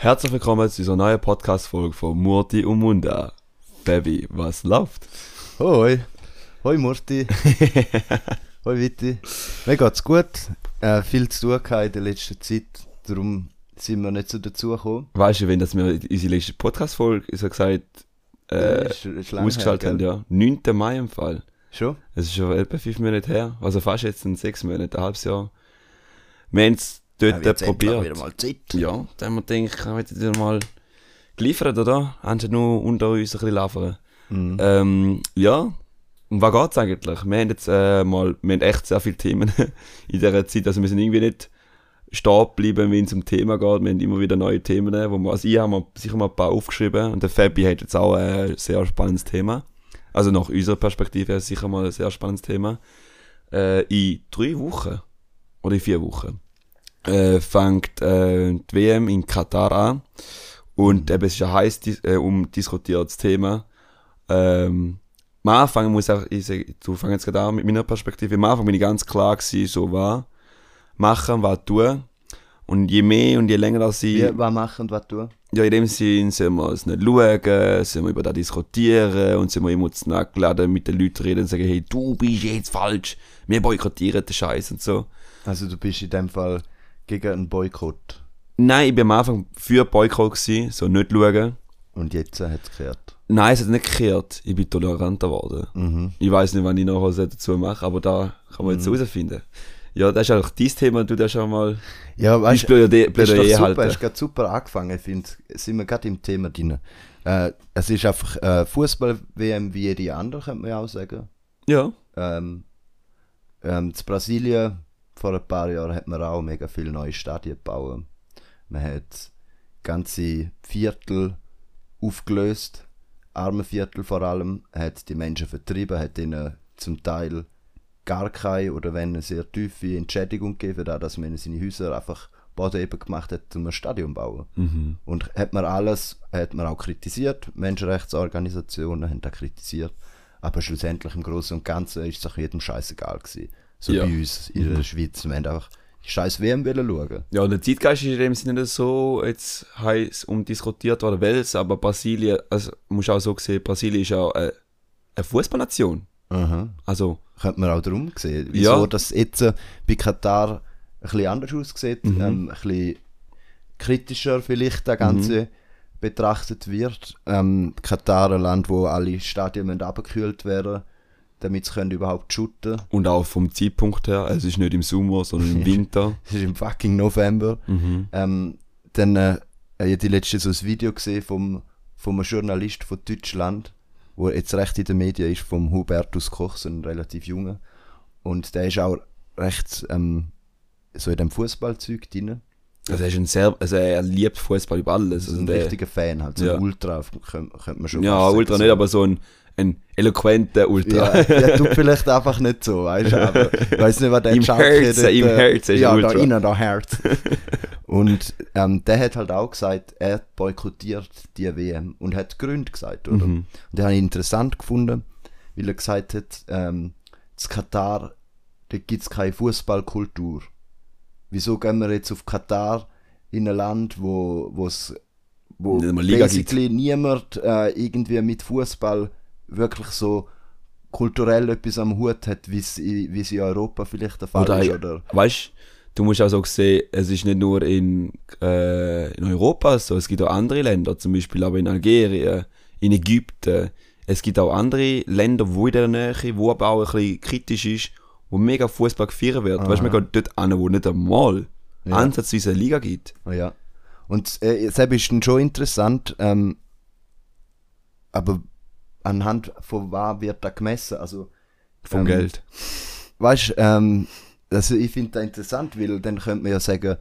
Herzlich willkommen zu unserer neuen Podcast-Folge von Murti und Munda. Baby, was läuft? Hoi. Hoi Murti. Hoi Witti. Mir geht's gut. Äh, viel zu tun in der letzten Zeit. Darum sind wir nicht so dazugekommen. Weißt du, wenn das wir unsere letzte Podcast-Folge, so gesagt, äh, Ist- ist lang ausgeschaltet her, haben, ja. 9. Mai im Fall. Schon? Es ist schon etwa fünf Monate her. Also fast jetzt in sechs Monaten, ein halbes Jahr. Wir haben es dort endlich probiert. wieder mal Zeit. Ja, da haben wir gedacht, kann ich dir mal geliefert, oder? Anstatt nur unter uns ein bisschen laufen. Mhm. Ähm, ja, um was geht's eigentlich? Wir haben jetzt äh, mal, wir haben echt sehr viele Themen in dieser Zeit, also wir sind irgendwie nicht stehen geblieben, wenn es um Thema geht. Wir haben immer wieder neue Themen, wo wir, also ich habe sicher mal ein paar aufgeschrieben und der Fabi hat jetzt auch ein sehr spannendes Thema. Also nach unserer Perspektive ist sicher mal ein sehr spannendes Thema. Äh, in drei Wochen oder in vier Wochen äh, fängt äh, die WM in Katar an und eben, es ist ein heiß dis äh, umdiskutiertes Thema. Ähm, am Anfang muss auch, ich sag, du fängst jetzt gerade an mit meiner Perspektive, am Anfang bin ich ganz klar gewesen, so war, machen, was tun. Und je mehr und je länger das ich, Wie, was machen und was tun? ja, in dem Sinn sollen wir es nicht schauen, sollen wir über das diskutieren und sollen wir emotional geladen mit den Leuten reden und sagen, hey, du bist jetzt falsch, wir boykottieren den Scheiß und so. Also du bist in dem Fall gegen einen Boykott. Nein, ich bin am Anfang für Boykott gewesen, so nicht schauen. Und jetzt hat es gekehrt. Nein, es hat nicht gekehrt. Ich bin toleranter geworden. Mhm. Ich weiß nicht, wann ich noch was dazu mache, aber da kann man jetzt herausfinden. Ja, das ist eigentlich dein Thema, du darfst schon mal Ja, weißt du, Plädoyer, ist doch super, halten. hast gerade super angefangen. Ich finde, sind wir gerade im Thema drin. Äh, es ist einfach äh, Fußball-WM wie jede andere, könnte man ja auch sagen. Ja, Ähm, ähm, Brasilien vor ein paar Jahren hat man auch mega viele neue Stadien gebaut. Man hat ganze Viertel aufgelöst, arme Viertel vor allem, hat die Menschen vertrieben, hat ihnen zum Teil gar keine oder wenn eine sehr tiefe Entschädigung gegeben, da dass man seine Häuser einfach Boden eben gemacht hat, um ein Stadion zu bauen. Mhm. Und hat man alles, hat man auch kritisiert, Menschenrechtsorganisationen haben das kritisiert, aber schlussendlich im Großen und Ganzen ist es auch jedem scheißegal gewesen. So Ja. bei uns in der Schweiz. Wir haben einfach scheiß WM schauen. ja, und der Zeitgeist ist in dem Sinne nicht so jetzt heiß umdiskutiert worden, weil es, aber Brasilien, also musst auch so sehen, Brasilien ist ja äh, eine Fußballnation. Aha. Also, Könnte man auch darum sehen. Wieso Ja. das jetzt äh, bei Katar ein bisschen anders aussieht, Mhm. ähm, ein bisschen kritischer vielleicht das Ganze Mhm. betrachtet wird. Ähm, Katar, ein Land, wo alle Stadien müssen abgekühlt werden damit sie können überhaupt shooten und auch vom Zeitpunkt her, es ist nicht im Sommer, sondern im Winter. Es ist im fucking November. mhm. Ähm, dann äh, habe ich die letzte so ein Video gesehen vom, vom einem Journalist von Deutschland, wo jetzt recht in den Medien ist, vom Hubertus Koch, so ein relativ junger. Und der ist auch recht ähm, so in dem Fußballzeug drin. Also er ist ein sehr, also er liebt Fußball über alles. Also ein der, richtiger Fan, halt so Ja. ein Ultra, könnte, könnte man schon ja, Ultra nicht, aber so ein, ein eloquenter Ultra. Ja, der tut vielleicht einfach nicht so, weißt du, aber ich weiß nicht, was der Im Herzen, dort, im äh, Herzen ist Ja, er da Ultra. innen, da Herz. und ähm, der hat halt auch gesagt, er boykottiert die WM und hat Gründe gesagt, oder? Mhm. Und den habe ich interessant gefunden, weil er gesagt hat, ähm, in Katar, da gibt es keine Fußballkultur. Wieso gehen wir jetzt auf Katar in ein Land, wo wo's, wo Liga basically niemand äh, irgendwie mit Fußball wirklich so kulturell etwas am Hut hat, wie es in Europa vielleicht der Fall Oder, ist? Oder? weißt du, musst auch so sehen, es ist nicht nur in, äh, in Europa so, es gibt auch andere Länder, zum Beispiel aber in Algerien, in Ägypten. Es gibt auch andere Länder, wo in der Nähe, wo aber auch ein bisschen kritisch ist, wo mega Fußball gefeiert wird. Weißt du, man geht dort an, wo nicht einmal Ja. ansatzweise eine Liga gibt. Ja. Und äh, selbst ist schon interessant, ähm, aber anhand von was wird da gemessen? Also, Vom ähm, Geld. Weißt du, ähm, also ich finde das interessant, weil dann könnte man ja sagen,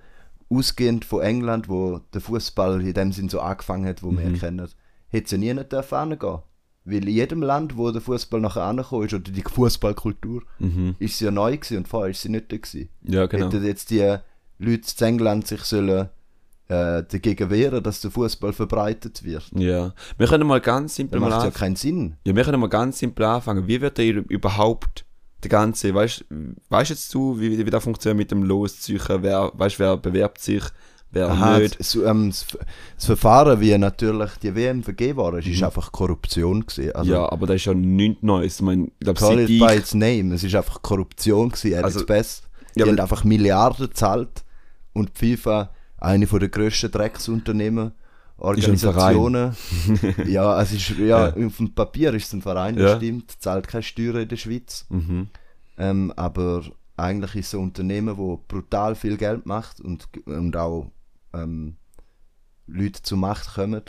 ausgehend von England, wo der Fußball in dem Sinn so angefangen hat, wo wir kennen, hätte es ja nie nicht dürfen hingehen. Weil in jedem Land, wo der Fußball nachher angekommen ist, oder die Fußballkultur, Mhm. ist sie ja neu gewesen und vorher ist sie nicht da gewesen. Ja, genau. Hätten jetzt die Leute in England sich sollen, äh, dagegen wehren, dass der Fußball verbreitet wird. Ja. Wir können mal ganz simpel Das mal macht ja keinen Sinn. Ja, wir können mal ganz simpel anfangen. Wie wird der überhaupt der ganze, weißt weißt jetzt du, wie, wie das funktioniert mit dem Loszeichen? Wer, weißt wer bewerbt sich? wer Aha, nicht. das, ähm, das, das Verfahren, wie natürlich die WM vergeben worden ist, ist Mhm. einfach Korruption gewesen. Also, ja, aber das ist ja nichts Neues. Ich meine, ich glaube, call it by its name. Es ist einfach Korruption gewesen, at Also, its best. Die ja, haben einfach Milliarden gezahlt und die FIFA, eine von der grössten Drecksunternehmen, Organisationen. ja, es ist, ja, auf dem Papier ist es ein Verein, das Ja. stimmt, zahlt keine Steuern in der Schweiz. mhm. Ähm, aber eigentlich ist es ein Unternehmen, das brutal viel Geld macht und, und auch ähm, Leute zur Macht kommen.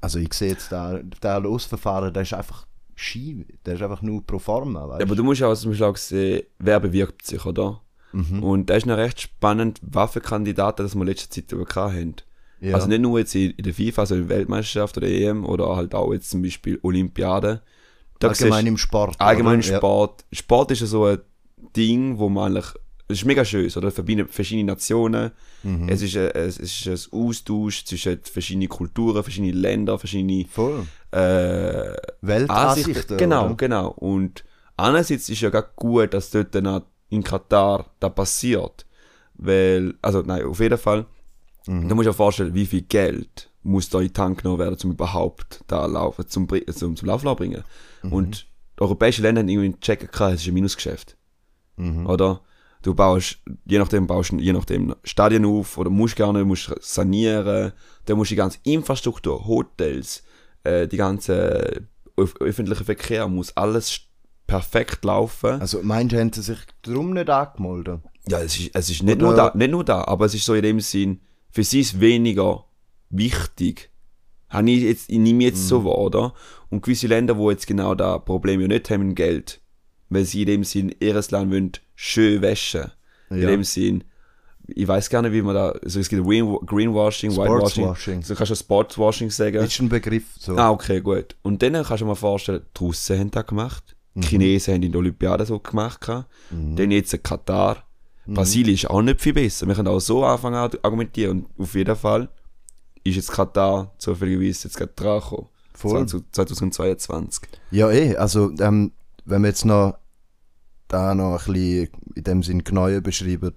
Also ich sehe jetzt da, der Losverfahren, der ist einfach Ski, der ist einfach nur pro forma, weißt Ja, aber du musst auch zum Beispiel auch sehen, wer bewirbt sich, oder? Mhm. Und da ist noch recht spannend, was für Kandidaten das wir in letzter Zeit über hatten. Ja. Also nicht nur jetzt in, der FIFA, also in der Weltmeisterschaft oder EM oder halt auch jetzt zum Beispiel Olympiade. Da allgemein im Sport. allgemein oder? Sport. Sport ist ja so ein Ding, wo man eigentlich, es ist mega schön, oder? Es verbindet verschiedene Nationen. Mhm. Es, ist ein, es ist ein Austausch zwischen verschiedenen Kulturen, verschiedene Länder, verschiedene Ja, voll. äh, Weltansichten. Ansichten. Genau, oder? genau. Und einerseits ist ja gar gut, dass dort dann in Katar da passiert. Weil, also nein, auf jeden Fall, Mhm. du musst dir vorstellen, wie viel Geld muss da in den Tank genommen werden, um überhaupt da laufen, zum, zum, zum Laufen zu bringen. Mhm. Und die europäischen Länder haben irgendwie checken können, es ist ein Minusgeschäft. Mhm. Oder? Du baust, je nachdem baust je nachdem Stadien auf oder musst gar nicht, musst sanieren, dann musst du die ganze Infrastruktur, Hotels, äh, die ganze öf öffentliche Verkehr muss alles perfekt laufen. Also meinst du, haben sie sich darum nicht angemeldet? ja, es ist, es ist nicht, Oder- nur da, nicht nur da, aber es ist so in dem Sinn, für sie ist weniger wichtig. Habe ich jetzt, ich nehme jetzt Mhm. so wahr, oder? Und gewisse Länder, wo jetzt genau da Problem ja nicht haben Geld, weil sie in dem Sinn ihres Land wollen schön waschen. In Ja. dem Sinn, ich weiß gar nicht, wie man da, also es gibt Green, Greenwashing, Whitewashing, Sportswashing. so kannst du Sportswashing sagen. Ist ein Begriff so. Ah, okay, gut. Und dann kannst du dir mal vorstellen, die Russen haben das gemacht, die Chinesen haben in der Olympiade so gemacht, gehabt. dann jetzt Katar, Brasilien ist auch nicht viel besser. Wir können auch so anfangen an argumentieren und auf jeden Fall ist jetzt Katar zufälligerweise jetzt gerade dran gekommen. Voll. 20- 2022. Ja, eh, also ähm, wenn wir jetzt noch da noch ein bisschen in dem Sinn genauer beschreiben,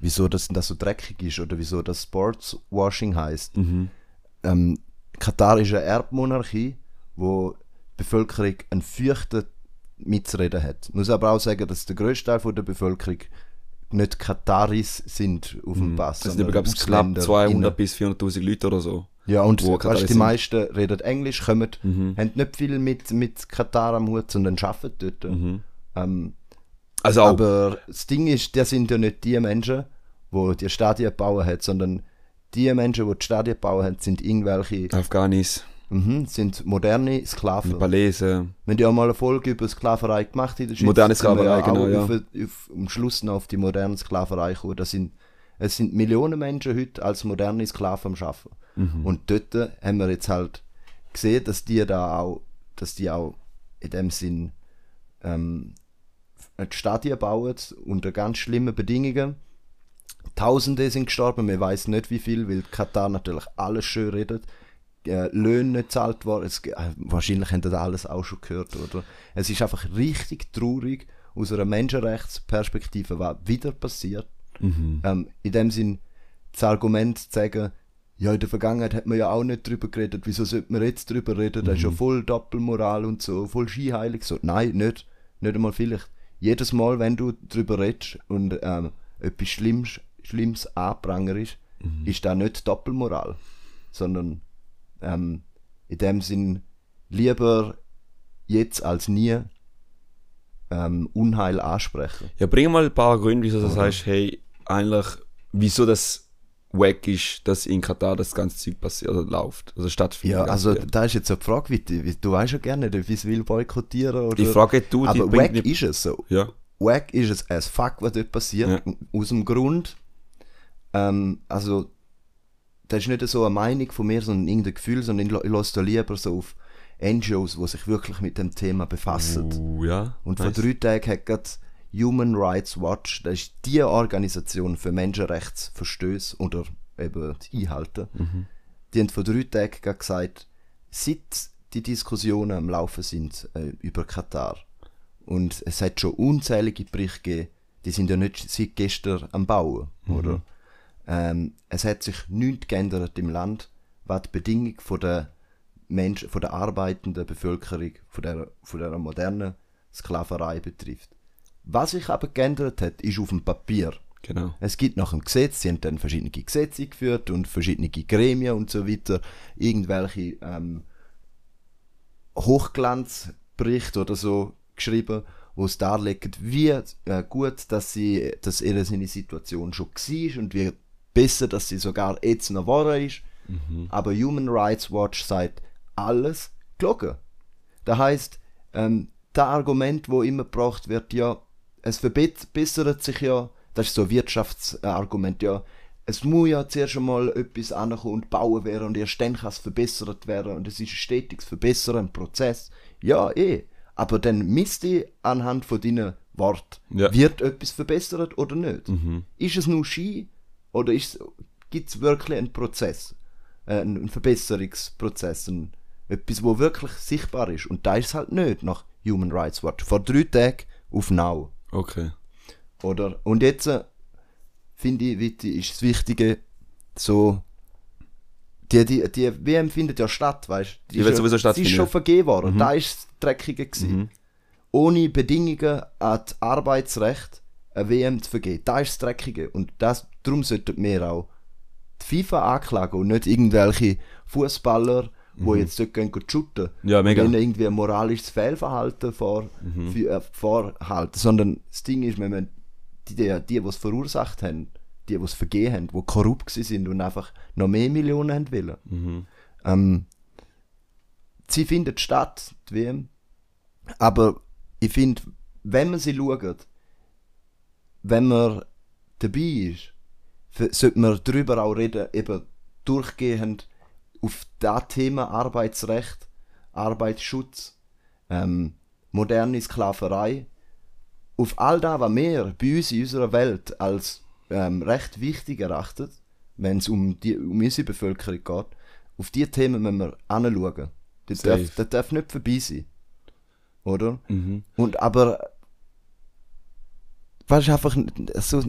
wieso das, das so dreckig ist oder wieso das Sportswashing heißt. Mhm. Ähm, Katar ist eine Erbmonarchie, wo die Bevölkerung einen feuchten mitzureden hat. Ich muss aber auch sagen, dass der grösste Teil von der Bevölkerung nicht Kataris sind auf dem Pass. Das sind glaube ich, knapp Ausländer 200 innen. bis 400.000 Leute oder so. Ja, und weißt, die meisten reden Englisch, kommen, Mhm. haben nicht viel mit, mit Katar am Hut, sondern arbeiten dort. Mhm. Ähm, Also auch, aber das Ding ist, das sind ja nicht die Menschen, die die Stadien bauen haben, sondern die Menschen, die die Stadien bauen haben, sind irgendwelche, Afghanis, mhm, sind moderne Sklaven. Nepalesen. Wir haben ja auch mal eine Folge über Sklaverei gemacht in der Schweiz. Moderne Sklaverei, ja genau, ja. Auf, auf, am Schluss noch auf die moderne Sklaverei gekommen. Das sind, es sind Millionen Menschen heute als moderne Sklaven am Arbeiten. Mhm. Und dort haben wir jetzt halt gesehen, dass die da auch, dass die auch in dem Sinn ähm, eine Stadien bauen unter ganz schlimmen Bedingungen. Tausende sind gestorben, man weiß nicht wie viel, weil Katar natürlich alles schön redet. Äh, Löhne nicht gezahlt worden. Es, äh, wahrscheinlich haben das alles auch schon gehört, oder? Es ist einfach richtig traurig aus einer Menschenrechtsperspektive, was wieder passiert. Mhm. Ähm, in dem Sinn, das Argument zu sagen, ja, in der Vergangenheit hat man ja auch nicht drüber geredet, wieso sollte man jetzt drüber reden, das ist ja voll Doppelmoral und so, voll skiheilig. So, nein, nicht, nicht einmal vielleicht. Jedes Mal, wenn du drüber redest und ähm, etwas Schlimmes, Schlimmes anprangerst, ist das nicht Doppelmoral, sondern ähm, in dem Sinn lieber jetzt als nie ähm, Unheil ansprechen. Ja, bring mal ein paar Gründe, wieso du Oder? sagst, hey, eigentlich, wieso das wack ist, dass in Katar das ganze Zeug passiert oder läuft, also stattfindet. Ja, also Zeit. da ist jetzt eine Frage, wie, du- wie, du weißt ja gerne, wie es will boykottieren oder... die Frage du, die aber wack nicht, ist es so. ja, Wack ist es as fuck, was dort passiert. Aus dem Grund, ähm, also das ist nicht so eine Meinung von mir, sondern irgendein Gefühl, sondern ich, la- ich lasse da lieber so auf NGOs, die sich wirklich mit dem Thema befassen. Uh, ja. Und vor drei Tagen hat gerade Human Rights Watch, das ist die Organisation für Menschenrechtsverstöße oder eben die Einhalten, Mhm. die haben vor drei Tagen gerade gesagt, seit die Diskussionen am Laufen sind äh, über Katar und es hat schon unzählige Berichte gegeben, die sind ja nicht seit gestern am Bauen, Mhm. oder? Ähm, es hat sich nichts geändert im Land, was die Bedingung von der Menschen, von der arbeitenden Bevölkerung, von der, von der modernen Sklaverei betrifft. Was sich aber geändert hat, ist auf dem Papier. Genau. Es gibt nach dem Gesetz, sie haben dann verschiedene Gesetze eingeführt und verschiedene Gremien und so weiter, irgendwelche ähm, Hochglanzberichte oder so geschrieben, wo es darlegen, wie äh, gut, dass sie, dass ihre seine Situation schon war und wie besser, dass sie sogar jetzt noch wahr ist. Aber Human Rights Watch sagt, alles gelogen. Das heißt, ähm, das Argument, wo immer gebracht wird, ja, es verbessert sich ja, das ist so ein Wirtschaftsargument, ja, es muss ja zuerst einmal etwas ankommen und bauen werden und erst dann kann es verbessert werden und es ist ein stetiges Verbessern, ein Prozess. Ja, eh. Aber dann misst ich anhand von deinen Worten, Ja. wird etwas verbessert oder nicht? Ist es nur Ski oder gibt es wirklich einen Prozess, äh, einen einen Verbesserungsprozess, ein, etwas, wo wirklich sichtbar ist? Und da ist es halt nicht nach Human Rights Watch. Vor drei Tagen auf Now. Okay. Oder? Und jetzt äh, finde ich, ist das Wichtige, so. Die, die, die WM findet ja statt, weißt du? Die wird sowieso Sie stattfinden, ist schon vergeben worden. Da ist das Dreckige gewesen. Mhm. Ohne Bedingungen an das Arbeitsrecht eine WM zu vergeben. Da ist das Dreckige. Und das, darum sollten wir auch die FIFA anklagen und nicht irgendwelche Fußballer, wo jetzt dort gehen und shooten. Mhm. Ja, mega. Mhm. Und irgendwie ein moralisches Fehlverhalten vor, für, äh, vorhalten. Sondern das Ding ist, wenn man die, die, die es verursacht haben, die, die es vergeben haben, die korrupt sind und einfach noch mehr Millionen haben wollen. Mhm. Ähm, sie findet statt, die WM. Aber ich finde, wenn man sie schaut, wenn man dabei ist, sollte man darüber auch reden, eben durchgehend auf das Thema Arbeitsrecht, Arbeitsschutz, ähm, moderne Sklaverei, auf all das, was wir bei uns in unserer Welt als ähm, recht wichtig erachten, wenn es um, die, um unsere Bevölkerung geht, auf diese Themen müssen wir anschauen. Das Safe. darf, das darf nicht vorbei sein. Oder? Mhm. Und aber, weißt du, einfach so,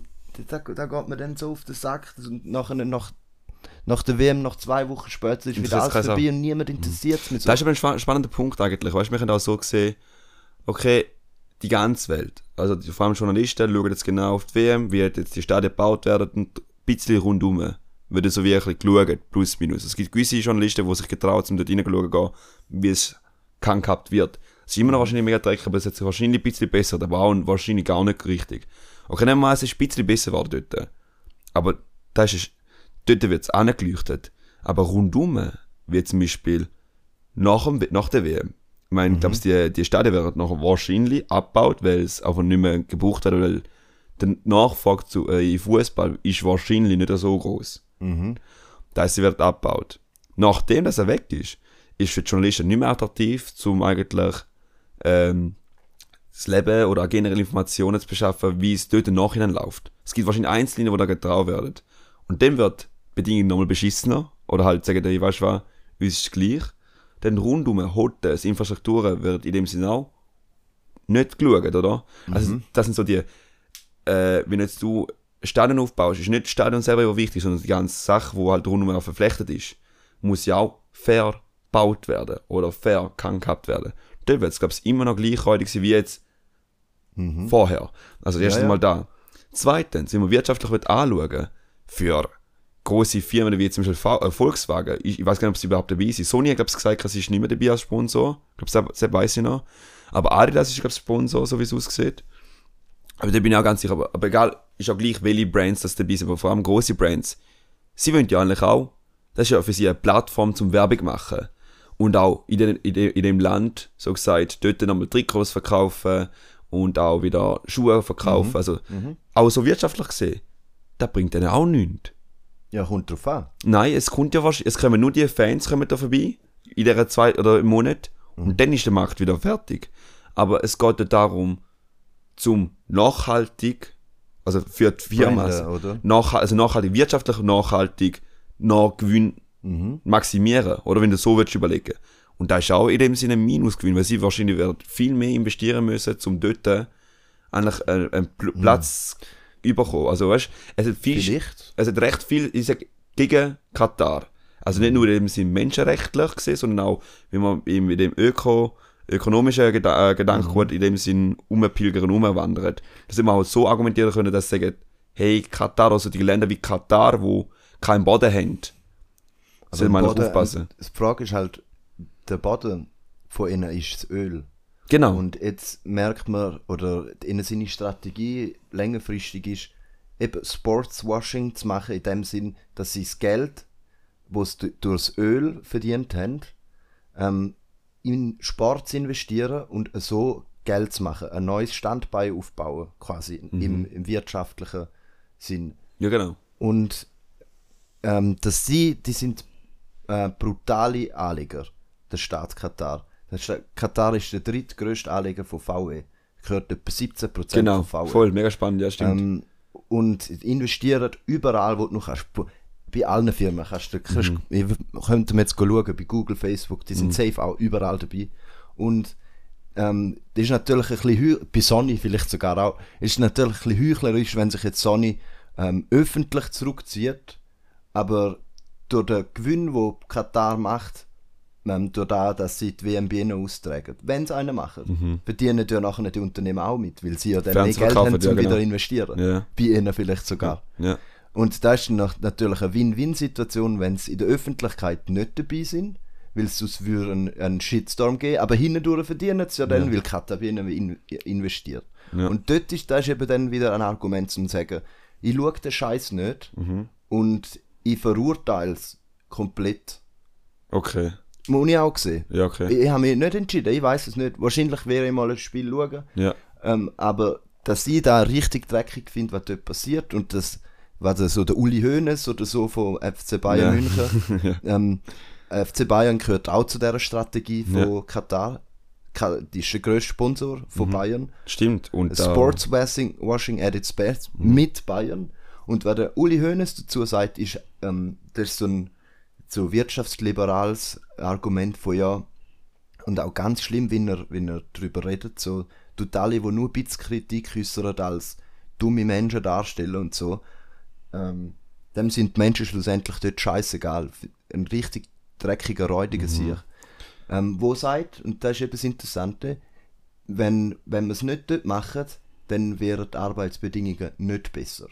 da, da geht man dann so auf den Sack und nachher, nach, nach der WM, nach zwei Wochen später, ist wieder alles vorbei und niemand interessiert es mehr so. Das ist aber ein spa- spannender Punkt eigentlich. Weißt du, wir haben auch so gesehen, okay, die ganze Welt, also die, vor allem Journalisten, schauen jetzt genau auf die WM, wie jetzt die Stadien gebaut werden und ein bisschen rundum wird so wirklich geschaut, plus minus. Es gibt gewisse Journalisten, die sich getrauen, um dort reinzuschauen, wie es kann gehabt wird. Es ist immer noch wahrscheinlich mega dreckig, aber es hat sich wahrscheinlich ein bisschen besser, aber auch wahrscheinlich gar nicht richtig. Okay, nehmen wir an, es ist ein bisschen besser geworden dort. Aber das ist, dort wird es angeleuchtet. Aber rundum, wie zum Beispiel nach, dem, nach der WM. Ich meine, ich glaube, die, die Stadien werden nachher wahrscheinlich abgebaut, weil es einfach nicht mehr gebraucht hat, weil der Nachfrage zu, äh, im Fußball ist wahrscheinlich nicht so groß. Mhm. Da heißt, sie wird abgebaut. Nachdem das er weg ist, ist für die Journalisten nicht mehr attraktiv, um eigentlich ähm, das Leben oder generell Informationen zu beschaffen, wie es dort im Nachhinein läuft. Es gibt wahrscheinlich Einzelne, die da getraut werden. Und dann wird die Bedingung nochmal beschissener. Oder halt sagen, die, weißt du was, uns ist gleich. Dann rundum, Hotels, Infrastrukturen wird in dem Sinne auch nicht geschaut, oder? Also, das sind so die, äh, wenn jetzt du Stadion aufbaust, ist nicht das Stadion selber wichtig, sondern die ganze Sache, wo halt rundum auch verflechtet ist, muss ja auch fair gebaut werden oder fair kann gehabt werden. Dort wird es, glaube ich, immer noch gleichräudig sein wie jetzt vorher. Also erstens ja. mal da. Zweitens, wenn man wirtschaftlich wird anschauen, für große Firmen wie zum Beispiel V- äh, Volkswagen, ich, ich weiß gar nicht, ob sie überhaupt dabei sind. Sony hat, glaube ich, gesagt, sie ist nicht mehr dabei als Sponsor. Ich glaube, das weiß ich noch. Aber Adidas ist, glaube ich, Sponsor, so wie es aussieht. Aber da bin ich auch ganz sicher. Aber, aber egal, ist auch gleich, welche Brands das dabei sind, aber vor allem große Brands. Sie wollen ja eigentlich auch, das ist ja für sie eine Plattform zum Werbung machen. Und auch in, den, in, dem, in dem Land, so gesagt, dort nochmal Trikots verkaufen und auch wieder Schuhe verkaufen. Also, auch so wirtschaftlich gesehen, das bringt denen auch nichts. Ja, kommt drauf an. Nein, es kommt ja wahrscheinlich, es kommen nur die Fans kommen da vorbei, in dieser zwei oder im Monat, und dann ist der Markt wieder fertig. Aber es geht ja darum, zum nachhaltig, also für die Firma, also, nach, also nachhaltig, wirtschaftlich nachhaltig, nach Gewinn maximieren, oder wenn du so willst überlegen. Und da ist auch in dem Sinne ein Minusgewinn, weil sie wahrscheinlich werden viel mehr investieren müssen, um dort eigentlich einen, einen Pl Platz überkommen. Also weißt, es hat viel, Vielleicht. es hat recht viel, ich sag, gegen Katar. Also nicht nur im Sinne menschenrechtlich gesehen, sondern auch, wie man mit dem Öko, ökonomischen Geda äh, Gedankengut in dem Sinn umpilgern und umwandern. Dass wir auch so argumentieren können, dass sie sagen, hey, Katar, also die Länder wie Katar, wo keinen Boden haben, im wir noch Boden- aufpassen. Die Frage ist halt, der Boden von ihnen ist das Öl. Genau. Und jetzt merkt man, oder ihnen seine Strategie längerfristig ist, eben Sportswashing zu machen, in dem Sinn, dass sie das Geld, das sie du- durchs Öl verdient haben, ähm, in Sport zu investieren und so Geld zu machen, ein neues Standbein aufbauen, quasi Mhm. im, im wirtschaftlichen Sinn. ja, genau. Und ähm, dass sie, die sind äh, brutale Anleger, der Staat Katar. Der Staat Katar ist der drittgrößte Anleger von VW. Gehört etwa 17% Genau, von VW. voll, mega spannend, ja, stimmt. Ähm, und investieren überall, wo du noch kannst. Bei allen Firmen kannst du, kannst, Mhm. wir könnten wir jetzt schauen, bei Google, Facebook, die sind safe auch überall dabei. Und ähm, das ist natürlich ein bisschen, bei Sony vielleicht sogar auch, ist natürlich ein bisschen heuchlerisch, wenn sich jetzt Sony ähm, öffentlich zurückzieht, aber durch den Gewinn, wo Katar macht, ähm, durch das, dass sie die WM bei ihnen austragen, wenn sie einen machen, verdienen ja nachher die Unternehmen auch mit, weil sie ja dann mehr Geld haben, um ja, genau. wieder investieren. Ja. Bei ihnen vielleicht sogar. ja. Und da ist natürlich eine Win-Win-Situation, wenn sie in der Öffentlichkeit nicht dabei sind, weil es sonst würde einen, einen Shitstorm geben, aber hindurch verdienen sie ja dann, Ja. weil ihnen in, investiert. Ja. Und dort ist, das ist eben dann wieder ein Argument zum sagen, ich schaue den Scheiß nicht Mhm. und ich verurteile es komplett. Okay. Muss ich auch sehen. Ja, okay. Ich, ich habe mich nicht entschieden, ich weiß es nicht. Wahrscheinlich wäre ich mal ein Spiel schauen. Ja. Ähm, aber dass ich da richtig dreckig finde, was dort passiert und das, was so der Uli Hoeneß oder so von FC Bayern Ja. München, ähm, FC Bayern gehört auch zu dieser Strategie von Katar. Ka- Die ist der grösste Sponsor von Bayern. Stimmt. Und da- Sportswashing washing at its best mit Bayern. Und was der Uli Hoeneß dazu sagt, ist, ähm, das ist so ein so wirtschaftsliberales Argument von ja, und auch ganz schlimm, wenn er, wenn er darüber redet, so, tut alle, die nur ein bisschen Kritik äußern, als dumme Menschen darstellen und so, ähm, dem sind die Menschen schlussendlich dort scheißegal. Ein richtig dreckiger, räudiger Sieg. Ähm, wo sagt, und das ist eben das Interessante, wenn, wenn wir es nicht dort machen, dann wären die Arbeitsbedingungen nicht besser.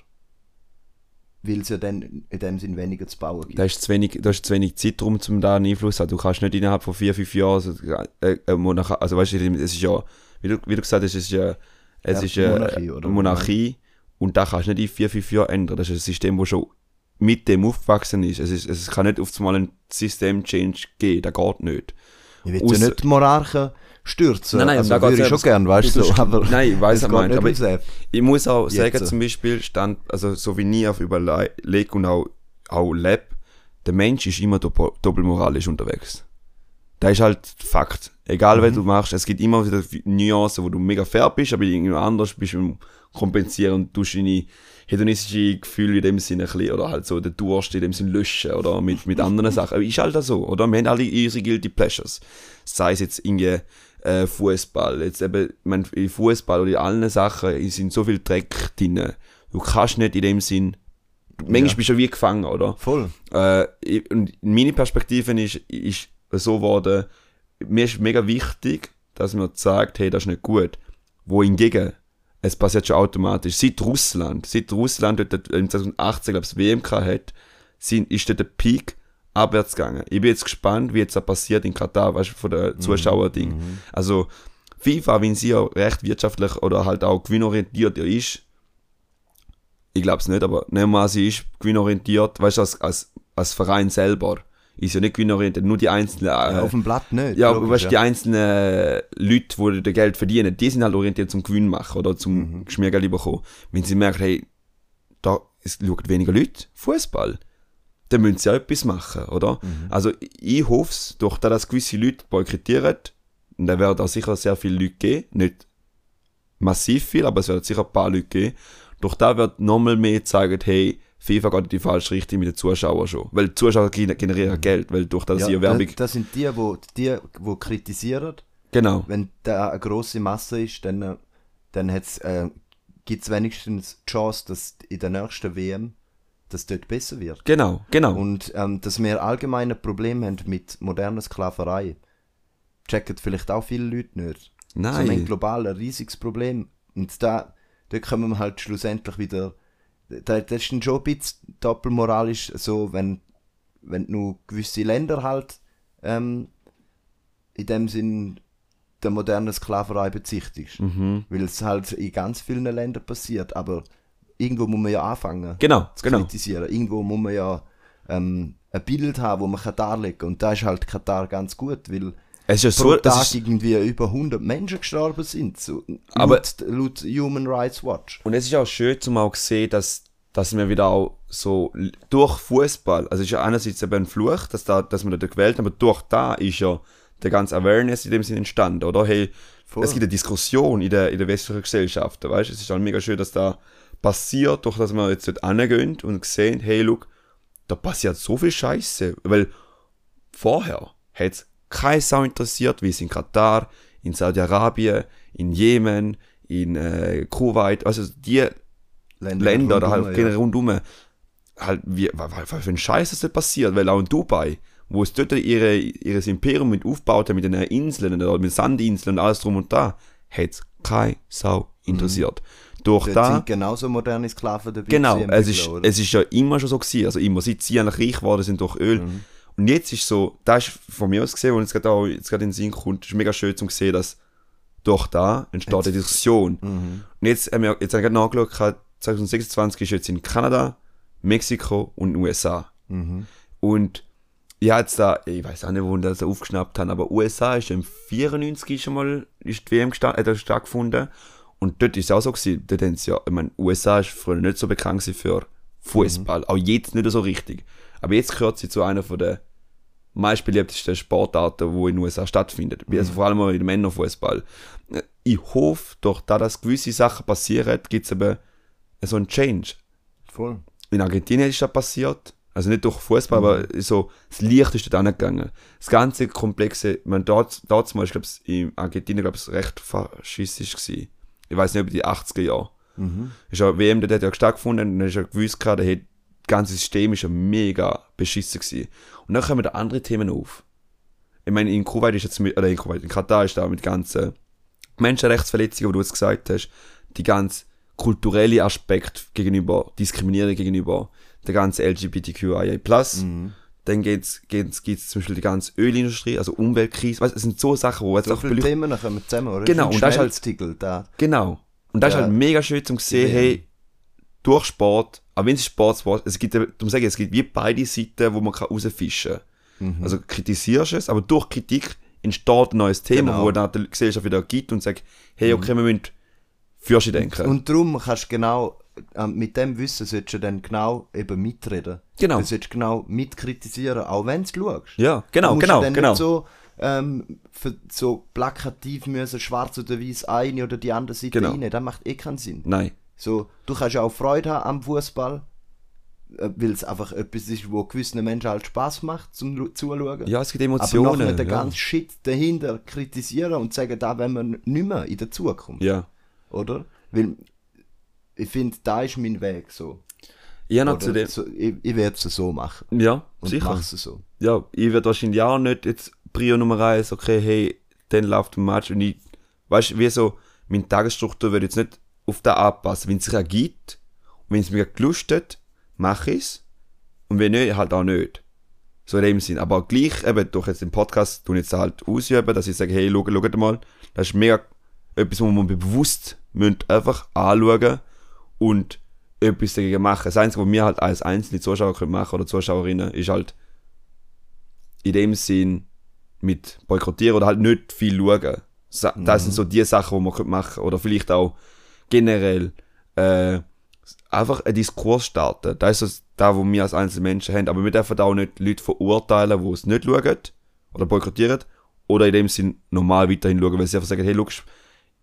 Weil es ja dann in dem Sinn weniger zu bauen gibt. Da ist zu wenig, da ist zu wenig Zeitraum, um da einen Einfluss zu haben. Du kannst nicht innerhalb von vier, fünf Jahren, also, äh, äh, Monarch, also weißt du, es ist ja, wie du, wie du gesagt hast, es ist ja, es Ja, ist ja Monarchie, Monarchie, oder? Monarchie und da kannst du nicht in vier, fünf Jahren ändern. Das ist ein System, das schon mit dem aufgewachsen ist. Es, ist, es kann nicht auf einmal ein System-Change geben, das geht nicht. Ich will ja nicht die Monarchen stürzen. Nein, nein, also da würde ich schon gern, weißt du, das- aber Nein, ich es was meint, nicht aber F. Ich muss auch Jetzt. sagen, zum Beispiel, stand, also so wie nie auf überlege und auch, auch lebe, der Mensch ist immer doppel- doppelmoralisch unterwegs. Das ist halt Fakt. Egal, Mhm. was du machst, es gibt immer wieder Nuancen, wo du mega fair bist, aber irgendwie anders bist du im Kompensieren und tust deine hedonistische Gefühle in dem Sinne ein bisschen, oder halt so den Durst in dem Sinne löschen, oder mit, mit anderen Sachen. Aber ist halt das so, oder? Wir haben alle unsere Guilty Pleasures. Sei es jetzt irgendwie äh, Fußball, jetzt eben, ich mein, in Fußball oder in allen Sachen sind so viel Dreck drin. Du kannst nicht in dem Sinn, manchmal Ja. bist du wie gefangen, oder? Voll. Äh, ich- und meine Perspektive ist, ist so geworden, mir ist mega wichtig, dass man sagt, hey, das ist nicht gut. Wohingegen, es passiert schon automatisch. Seit Russland, seit Russland dort im 2018, glaube ich, WM gehabt hat, sind, ist dort der Peak abwärts gegangen. Ich bin jetzt gespannt, wie jetzt das passiert in Katar, weißt du, von der Zuschauerding. Also, FIFA, wenn sie ja recht wirtschaftlich oder halt auch gewinnorientiert ja ist, ich glaube es nicht, aber nehmen wir an, sie ist gewinnorientiert, weißt du, als, als, als Verein selber ist ja nicht gewinnorientiert, nur die einzelnen, äh, Auf dem Blatt nicht. ja, aber weißt du, die einzelnen Leute, die das Geld verdienen, die sind halt orientiert zum Gewinn machen oder zum Mhm. Geschmiergeld bekommen. Wenn sie merken, hey, da es schauen weniger Leute Fußball, dann müssen sie auch etwas machen, oder? Mhm. Also ich- ich hoffe es, durch das, dass gewisse Leute boykottieren, und da werden auch sicher sehr viele Leute geben, nicht massiv viel, aber es werden sicher ein paar Leute geben, durch da wird nochmal mehr zeigen, hey, FIFA geht in die falsche Richtung mit den Zuschauern schon. Weil die Zuschauer gener- generieren Geld, weil durch das ja, ja Werbung... Das, das sind die, wo, die, wo kritisieren. genau. Wenn da eine grosse Masse ist, dann, äh, dann äh, gibt es wenigstens die Chance, dass in der nächsten WM das dort besser wird. Genau, genau. Und ähm, dass wir allgemein ein Problem haben mit moderner Sklaverei, checken vielleicht auch viele Leute nicht. Nein. So ein global ein riesiges Problem. Und da, da kommen wir halt schlussendlich wieder. Da, das ist dann schon ein bisschen doppelmoralisch, so, wenn, wenn du gewisse Länder halt ähm, in dem Sinn der modernen Sklaverei bezichtigst. Mhm. Weil es halt in ganz vielen Ländern passiert. Aber irgendwo muss man ja anfangen Genau, zu genau. kritisieren. Irgendwo muss man ja ähm, ein Bild haben, wo man kann darlegen kann. Und da ist halt Katar ganz gut, weil Es ist ja pro so, Tag ist, irgendwie über 100 Menschen gestorben sind. So, Aber- laut, laut Human Rights Watch. und es ist auch schön, zum auch sehen, dass, dass wir wieder auch so durch Fußball, also es ist ja einerseits eben ein Fluch, dass, da, dass wir da gewählt haben, aber durch da ist ja der ganze Awareness in dem Sinne entstanden, oder? Hey, Voll. es gibt eine Diskussion in der, in der westlichen Gesellschaft, weißt Es ist auch mega schön, dass da passiert, durch dass wir jetzt dort hingehen und sehen, hey, look, da passiert so viel Scheiße, weil vorher hat es keine Sau interessiert, wie es in Katar, in Saudi-Arabien, in Jemen, in äh, Kuwait, also die Länder oder halt ja. rundum, halt, wie, was, was für ein Scheiß das dort passiert, weil auch in Dubai, wo es dort ihre, ihres Imperium mit aufgebaut haben, mit den Inseln oder mit Sandinseln und alles drum und da, hat es keine Sau interessiert. Durch Dort da, sind genauso moderne Sklaven dabei. Genau, es ist, oder? es ist ja immer schon so gewesen, also immer, seit sie eigentlich reich geworden sind durch Öl. Mhm. Und jetzt ist so, das ist von mir aus gesehen, und jetzt gerade auch, jetzt gerade in den Sinn kommt, ist mega schön zu sehen, dass durch da entsteht eine Diskussion. Mhm. Und jetzt haben wir, jetzt haben wir gerade nachgeschaut, gehabt, 2026 ist jetzt in Kanada, Mexiko und den USA. Mhm. Und ich habe jetzt da, ich weiß auch nicht, wo ich das aufgeschnappt haben, aber USA ist im 94 schon mal, ist die WM gesta- äh, stattgefunden. Und dort ist es auch so gewesen, dort haben sie ja, ich meine, USA ist früher nicht so bekannt für Fußball, auch jetzt nicht so richtig. Aber jetzt gehört sie zu einer von der meistbeliebtesten Sportarten, die in den USA stattfindet. Also vor allem auch in dem Männerfußball. Ich hoffe, durch da, dass gewisse Sachen passieren, gibt es eben so einen Change Voll. in Argentinien ist das passiert. Also nicht durch Fußball, aber so, das Licht ist dort angegangen. Das ganze Komplexe, man dort, dort mal, ich glaube, in Argentinien, glaube ich, recht faschistisch gewesen. Ich weiß nicht, über die 80er Jahre. Mhm. Ist ja WM, der hat ja stattgefunden, und dann ist ja gewusst, gehabt, der das ganze System ist ja mega beschissen gewesen. Und dann kommen da andere Themen auf. Ich meine, in Kuwait ist jetzt mit, oder in Kuwait, in Katar ist da mit ganzen Menschenrechtsverletzungen, wo du jetzt gesagt hast, die ganz kulturelle Aspekt gegenüber, Diskriminierung gegenüber der ganzen LGBTQIA+. Mhm. Dann geht's, geht's, geht's zum Beispiel die ganze Ölindustrie, also Umweltkrise, weißt, es sind so Sachen, wo jetzt So auch viele Themen kommen zusammen, oder? Genau, und das ist halt- da. Genau. Und das Ja. ist halt mega schön zum sehen, Ja. hey, durch Sport, auch wenn es Sport ist, es gibt, darum sage ich, es gibt wie beide Seiten, wo man kann rausfischen kann. Mhm. Also kritisierst es, aber durch Kritik entsteht ein neues Thema, Genau. Mhm. wo dann die Gesellschaft wieder gibt und sagt, hey, okay, wir müssen für sie denken. Und darum kannst du genau, ähm, mit dem Wissen solltest du dann genau eben mitreden. Genau. Du solltest genau mitkritisieren, auch wenn du schaust. ja, genau, genau, genau. Nicht so, ähm, für, so plakativ müssen, schwarz oder weiß eine oder die andere Seite Genau. rein. Das macht eh keinen Sinn. Nein. So, du kannst ja auch Freude haben am Fußball, äh, weil es einfach etwas ist, wo gewissen Menschen halt Spaß macht zum Zuschauen. Ja, es gibt Aber Emotionen. nachher den ja. ganzen Shit dahinter kritisieren und sagen, da wenn wir nicht mehr in der Zukunft. ja. Oder? Weil ich finde, da ist mein Weg so. Ich habe noch Oder zu dem, so ich ich werde es so machen. ja, Und sicher. mach's so. ja, ich werde wahrscheinlich auch nicht jetzt Prio Nummer eins, okay, hey, dann läuft ein Match und ich, weißt du, wie so, meine Tagesstruktur würde jetzt nicht auf das anpassen. Wenn es sich ergibt und wenn es mir gelustet, mache ich es und wenn nicht, halt auch nicht. So in dem Sinn. Aber gleich eben durch jetzt den Podcast tun jetzt halt ausüben, dass ich sage, hey, schau, schau mal, das ist mega etwas, wo man bewusst müssen einfach anschauen und etwas dagegen machen. Das Einzige, was wir halt als einzelne Zuschauer können machen oder Zuschauerinnen, ist halt in dem Sinn mit boykottieren oder halt nicht viel schauen. Das sind so die Sachen, die man könnte machen Oder vielleicht auch generell äh, einfach einen Diskurs starten. Das ist so das, was wir als einzelne Menschen haben. Aber wir dürfen auch nicht Leute verurteilen, die es nicht schauen oder boykottieren. Oder in dem Sinn normal weiterhin schauen, weil sie einfach sagen, hey, schau,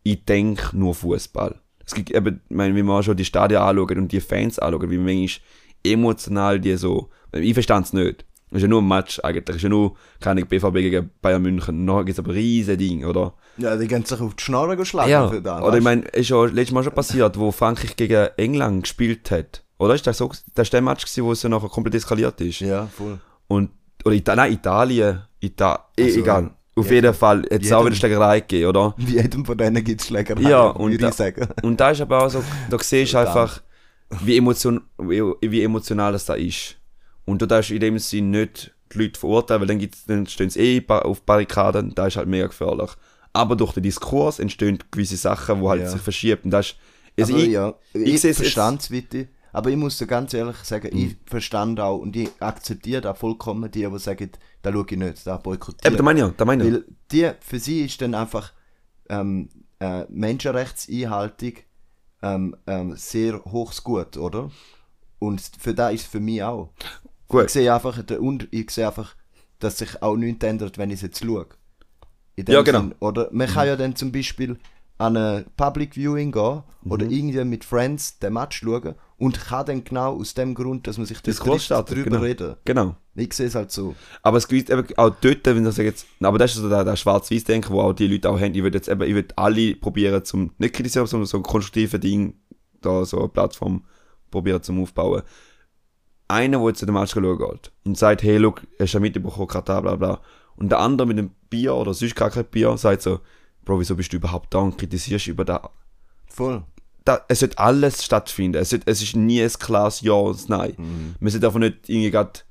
ich denke nur Fußball. Es gibt eben, ich meine, wenn man schon die Stadien anschaut und die Fans anschaut, wie manchmal emotional die so, ich verstand es nicht. Das ist ja nur ein Match eigentlich. Das ist ja nur, keine BVB gegen Bayern München. Nachher gibt es aber riesen Ding, oder? Ja, die gehen sich auf die Schnorren geschlagen Ja, für das. oder ich meine, ist ja letztes Mal schon passiert, wo Frankreich gegen England gespielt hat. Oder ist das so, das ist der Match gewesen, wo es ja nachher komplett eskaliert ist? Ja, voll. Und, oder Ita nein, Italien, Ita eh, Also, egal. Auf ja. jeden Fall, hat es auch wieder Schlägerei gegeben, oder? Wie jedem von denen gibt es Schlägerei, Ja, und würde da- ich sagen. Und da ist aber auch so, da siehst du einfach, wie, emotion, wie, wie emotional das da ist. Und du darfst in dem Sinn nicht die Leute verurteilen, weil dann, gibt's, dann stehen sie eh auf Barrikaden, da ist halt mega gefährlich. Aber durch den Diskurs entstehen gewisse Sachen, wo halt Ja. sich verschieben. Und das ist, also ich, ja, ich ich, sehe es verstand es bitte. Aber ich muss dir ganz ehrlich sagen, ich verstand auch und ich akzeptiere auch vollkommen die, die sagen, da schaue ich nicht, da boykottiere eben, da meine ich da meine ich. Weil die, für sie ist dann einfach ähm, äh, Menschenrechtseinhaltung ähm, ähm, sehr hochs Gut, oder? Und für das ist es für mich auch. Gut. Ich sehe einfach, ich sehe einfach, dass sich auch nichts ändert, wenn ich es jetzt schaue. In dem Ja, genau. Sinn, oder man kann ja dann zum Beispiel an ein Public Viewing gehen oder Mhm. irgendwie mit Friends den Match schauen und kann dann genau aus dem Grund, dass man sich das trifft, drüber genau. reden. Genau. Ich sehe es halt so. Aber es gibt eben auch dort, wenn ich sage jetzt, aber das ist so der, der Schwarz-Weiß-Denken, wo auch die Leute auch haben. Ich würde jetzt eben, ich würde alle probieren zum, nicht kritisieren, sondern so ein konstruktives Ding, da so eine Plattform probieren zum Aufbauen. Einer, der jetzt in den Match schauen geht und sagt, hey, look, hast du ja mitbekommen, Katar, bla bla. Und der andere mit dem Bier oder sonst gar kein Bier sagt so, Bro, wieso bist du überhaupt da und kritisierst über da? Voll. da, es wird alles stattfinden. Es, wird, es ist nie ein klares Ja und ein Nein. Mhm. Man sollte einfach nicht irgendwie grad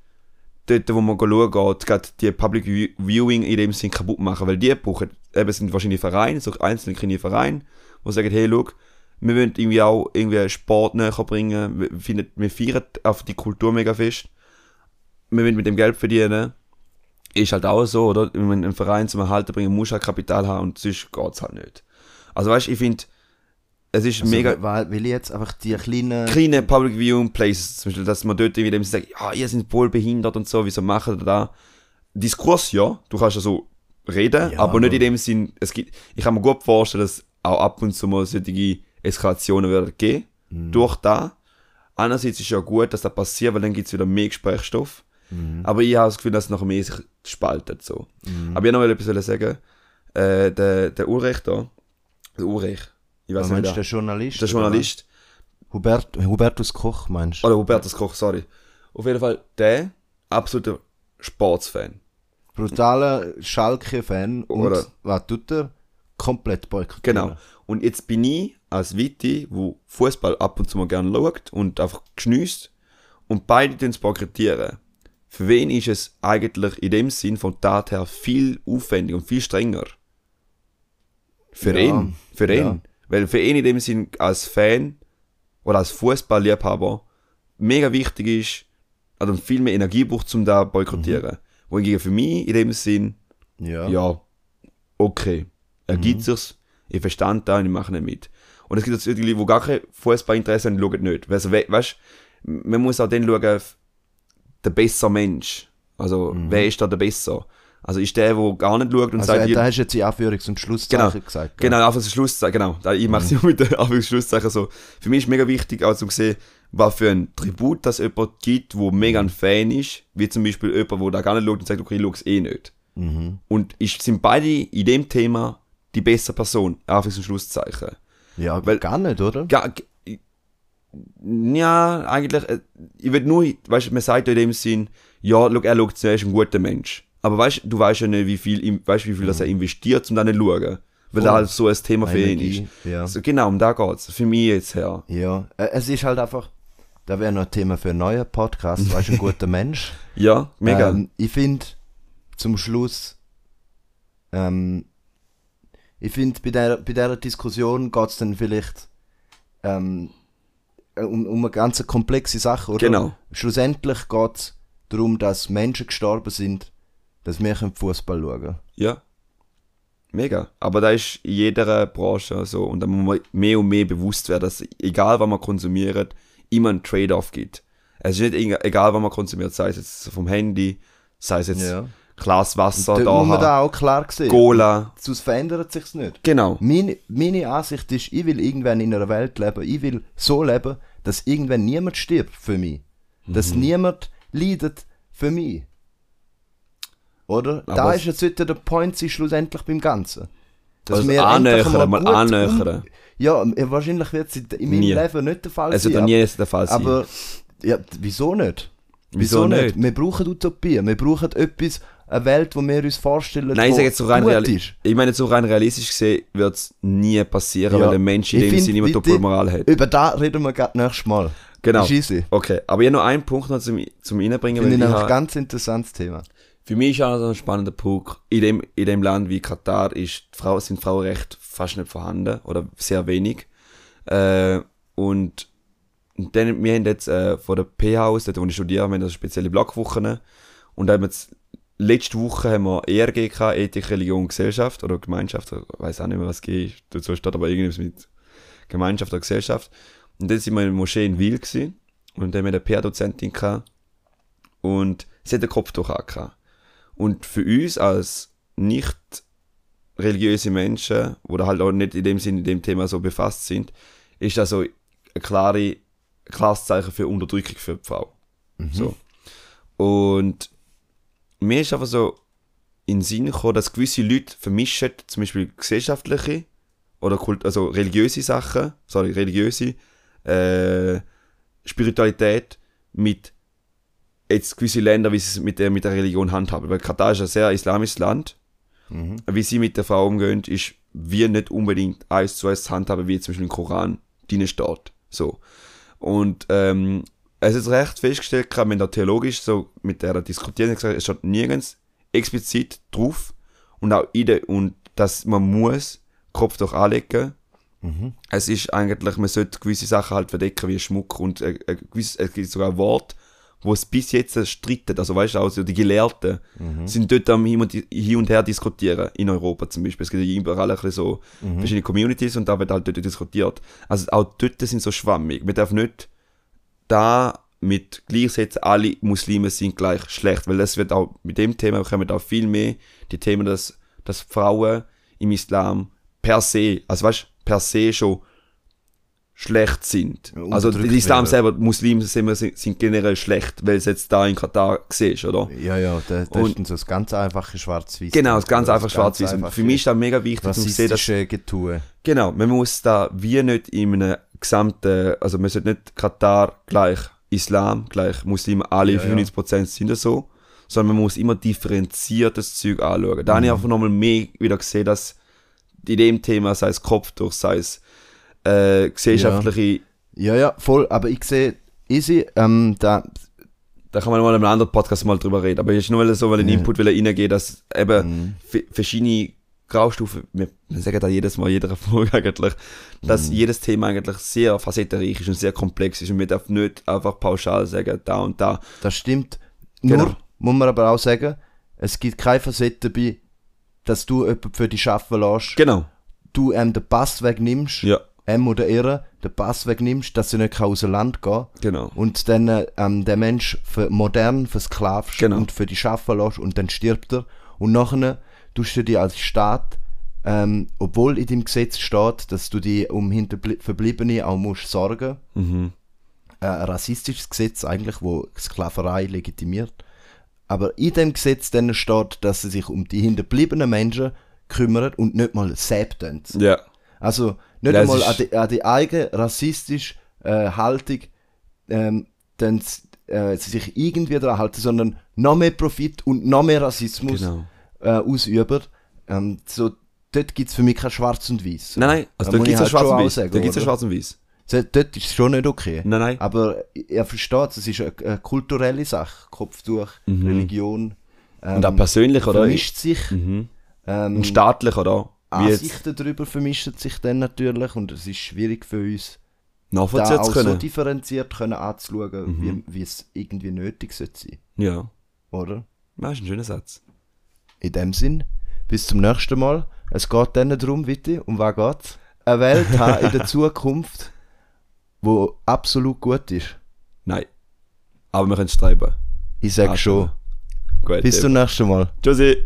dort, wo man schauen geht, grad die Public View- Viewing in dem Sinn kaputt machen, weil die brauchen, eben sind wahrscheinlich Vereine, so einzelne kleine Vereine, die sagen, hey, look, wir wollen irgendwie auch irgendwie Sport näher bringen, wir, finden, wir feiern auf die Kultur mega fest, wir wollen mit dem Geld verdienen, ist halt auch so, oder? Wenn man einen Verein zum Erhalten bringen muss, halt Kapital haben und sonst geht's halt nicht. Also weißt du, ich finde, es ist Also, mega, Weil, weil ich jetzt einfach die kleinen. kleine Public Viewing Places, zum Beispiel, dass man dort irgendwie dem sagt, ja, ihr seid wohl behindert und so, wieso machen ihr da? Diskurs, ja, du kannst ja so reden, Ja, aber nicht in dem Sinn, es gibt, ich kann mir gut vorstellen, dass auch ab und zu mal solche Eskalationen werden geben, Mhm. durch da. Einerseits ist ja gut, dass das passiert, weil dann gibt es wieder mehr Gesprächsstoff. Mhm. Aber ich habe das Gefühl, dass es noch mehr sich spaltet, so. Aber ich wollte noch etwas sagen, äh, der, der Ulrich da, der Ulrich, ich weiß nicht, meinst der, Journalist? der Journalist, oder? Hubert, Hubertus Koch, meinst du? Oder Hubertus Koch, sorry. Auf jeden Fall, der absoluter Sportsfan. Brutaler Schalke-Fan. Und Oder- was tut er? Komplett boykottieren. Genau. Und jetzt bin ich als Witti, wo Fußball ab und zu mal gerne schaut und einfach geschnüsst und beide den boykottieren. Für wen ist es eigentlich in dem Sinn von Tat her viel aufwendiger und viel strenger? Für Ja, ihn. Für ihn. ja. Weil für ihn in dem Sinn als Fan oder als Fußballliebhaber mega wichtig ist, also viel mehr Energie braucht, um da boykottieren. Wohingegen für mich in dem Sinn Ja. ja, okay. Er gibt sich's, ich verstand da und ich mache nicht mit. Und es gibt jetzt irgendwie, die gar kein Fußballinteresse haben, schauen nicht. Weißt du, we- weißt, man muss auch dann schauen, der bessere Mensch. Also, wer ist da der besser? Also, ist der, der gar nicht schaut und Also, sagt, äh, da hast du jetzt die Anführungs- und Schlusszeichen Genau, gesagt. gell? Genau, einfach das Schlusszeichen, genau. Da- Ich mache es immer mit den Anführungs- Schlusszeichen so. Für mich ist mega wichtig, auch zu sehen, was für ein Tribut das jemand gibt, wo mega ein Fan ist, wie zum Beispiel jemand, der da gar nicht schaut und sagt, okay, ich schaue es eh nicht. Mhm. Und ist, sind beide in dem Thema die bessere Person, Anführungs- und Schlusszeichen. Ja, Weil- gar nicht, oder? Ga, g- ja, eigentlich, äh, ich will nur, weißt du, man sagt ja in dem Sinn, ja, schau, er schaut zuerst ein guter Mensch. Aber weißt du, weißt ja nicht, wie viel, weißt, wie viel das er investiert, um dann nicht zu schauen. Weil das halt so ein Thema für ihn ist. ja. So, genau, um da geht's. Für mich jetzt her. Ja, äh, es ist halt einfach, da wäre noch ein Thema für einen neuen Podcast, weißt du, ein guter Mensch. Ja, mega. Ähm, ich finde, zum Schluss, ähm, ich finde, bei der, bei dieser Diskussion geht es dann vielleicht ähm, um, um eine ganz komplexe Sache, oder? Genau. Schlussendlich geht es darum, dass Menschen gestorben sind, dass wir Fußball schauen können. Ja. Mega. Aber da ist in jeder Branche so. Und da muss man mehr und mehr bewusst werden, dass egal was man konsumiert, immer ein Trade-off gibt. Es ist nicht egal, egal, was man konsumiert, sei es jetzt vom Handy, sei es jetzt Ja. Glas Wasser Da haben, da auch klar sehen. Cola. Sonst verändert sich's nicht. Genau. Meine, meine Ansicht ist, ich will irgendwann in einer Welt leben, ich will so leben, dass irgendwann niemand stirbt für mich. Dass Mhm. niemand leidet für mich. Oder? Aber da ist jetzt wieder der Point sie schlussendlich beim Ganzen. Dass Also wir annähern, mal annähern. Ja, wahrscheinlich wird es in meinem Nie. Leben nicht der Fall Es sein. auch nie der Fall sein. aber ja, wieso nicht? Wieso nicht? Wir brauchen Utopie. Wir brauchen etwas, eine Welt, wo wir uns vorstellen, Nein, ich sage jetzt so rein, gut reali ist. ich meine, so rein realistisch gesehen wird es nie passieren, Ja. weil ein Mensch in Ich dem Sinne immer Doppelmoral hat. Über da reden wir gerade nächstes Mal. Genau. Okay, aber ich habe noch einen Punkt noch zum, zum Reinbringen. Finde ich ein ganz interessantes Thema. Für mich ist auch so ein spannender Punkt. In dem, in dem Land wie Katar ist die Frau, sind Frauenrechte fast nicht vorhanden oder sehr wenig. Äh, und dann, wir haben jetzt äh, von der PH aus, dort wo ich studiere, wir haben das spezielle Blockwochen. Und da haben wir jetzt, letzte Woche haben wir ERG gehabt, Ethik, Religion, Gesellschaft oder Gemeinschaft, ich weiß auch nicht mehr, was G ist, dazu steht aber irgendwas mit Gemeinschaft oder Gesellschaft. Und dann sind wir in der Moschee in Wil gewesen, und dann haben wir eine PH-Dozentin gehabt und sie hat den Kopftuch angehabt. Und für uns als nicht religiöse Menschen, oder halt auch nicht in dem Sinne in dem Thema so befasst sind, ist das so ein klare, klares Zeichen für Unterdrückung für die Frau. So. Und mir ist einfach so in den Sinn gekommen, dass gewisse Leute vermischen, zum Beispiel gesellschaftliche oder Kult, also religiöse Sachen, sorry, religiöse äh, Spiritualität mit jetzt gewisse Länder, wie sie es mit der, mit der Religion handhaben. Weil Katar ist ein sehr islamisches Land. Mhm. Wie sie mit der Frau umgehen, ist wir nicht unbedingt eins zu eins handhaben, wie zum Beispiel im Koran drin steht. So. Und ähm, es ist recht festgestellt, gehabt, wenn da theologisch so mit der diskutieren, gesagt, es steht nirgends explizit drauf und auch in der, und dass man muss Kopf doch anlegen. Mhm. Es ist eigentlich, man sollte gewisse Sachen halt verdecken wie Schmuck und äh, äh, gewiss, es gibt sogar Wort, wo es bis jetzt strittet, also weißt du, also die Gelehrten Mhm. sind dort am hin und, hin und her diskutieren, in Europa zum Beispiel. Es gibt ja überall ein bisschen so Mhm. verschiedene Communities und da wird halt dort diskutiert. Also auch dort sind so schwammig. Man darf nicht da mit gleichsetzen, alle Muslime sind gleich schlecht, weil das wird auch, mit dem Thema kommen auch viel mehr die Themen, dass, dass Frauen im Islam per se, also weißt per se schon schlecht sind. Ja, Also der Islam selber, Muslime sind, sind, generell schlecht, weil es jetzt da in Katar siehst, oder? Ja, ja, das, das Und- ist so das ganz einfache Schwarz-Weiß. Genau, das ganz Das einfach schwarz-weiß. Und einfache für mich ist das mega wichtig, dass rassistische Getue. Genau, man muss da wie nicht in einem gesamten, also man sollte nicht Katar gleich Islam, gleich Muslime, alle Ja, ja. 95% sind das so, sondern man muss immer differenziertes Zeug anschauen. Da habe ich Mhm. einfach nochmal mehr wieder gesehen, dass in dem Thema, sei es Kopftuch, sei es äh, gesellschaftliche, Ja, ja, voll. Aber ich sehe, easy, ähm, da, da kann man mal in einem anderen Podcast mal drüber reden, aber ich nur weil so weil Ja. Input will reingehen, dass eben Mhm. verschiedene Graustufen, wir, wir sagen da jedes Mal, jeder Folge eigentlich, dass Mhm. jedes Thema eigentlich sehr facettenreich ist und sehr komplex ist und man darf nicht einfach pauschal sagen, da und da. das stimmt. Nur Genau. muss man aber auch sagen, es gibt keine Facette dabei, dass du jemanden für dich arbeiten lässt, Genau. du ihm den Pass wegnimmst, Ja, ihm oder ihr den Pass wegnimmst, dass sie nicht aus dem Land gehen genau. und dann äh, ähm, der Mensch für modern versklavst Genau. und für dich arbeiten lässt und dann stirbt er und nachher tust du dir als Staat, ähm, obwohl in dem Gesetz steht, dass du die um Hinterblie- Verbliebene auch musst sorgen Mhm. äh, ein rassistisches Gesetz eigentlich, wo Sklaverei legitimiert. Aber in dem Gesetz dann steht, dass sie sich um die hinterbliebenen Menschen kümmern und nicht mal selbst. Ja, Also nicht Das einmal an die, an die eigene rassistische äh, Haltung ähm, dann äh, sie sich irgendwie daran halten, sondern noch mehr Profit und noch mehr Rassismus genau. Äh, ausüben. Ähm, so, dort gibt es für mich kein Schwarz und Weiß. Nein, nein, also Da da muss gibt es halt schwarz und weiß. Da gibt es schwarz und weiß. So, dort ist es schon nicht okay. Nein, nein. Aber er versteht, es ist eine, eine kulturelle Sache. Kopftuch, Mhm. Religion. Ähm, Und auch persönlich, oder? vermischt sich. Mhm. Ähm, Und staatlich, oder? Ansichten darüber vermischen sich dann natürlich und es ist schwierig für uns, da nachvollziehen auch zu so können. differenziert können anzuschauen, Mhm. wie, wie es irgendwie nötig sollte sein, Ja, oder? das ist ein schöner Satz. In dem Sinn, bis zum nächsten Mal. Es geht dann darum, bitte, um was geht's? Eine Welt haben in der Zukunft, wo absolut gut ist. Nein. Aber wir können es treiben. Ich sag Ah, schon. Gut. Bis zum nächsten Mal. Tschüssi.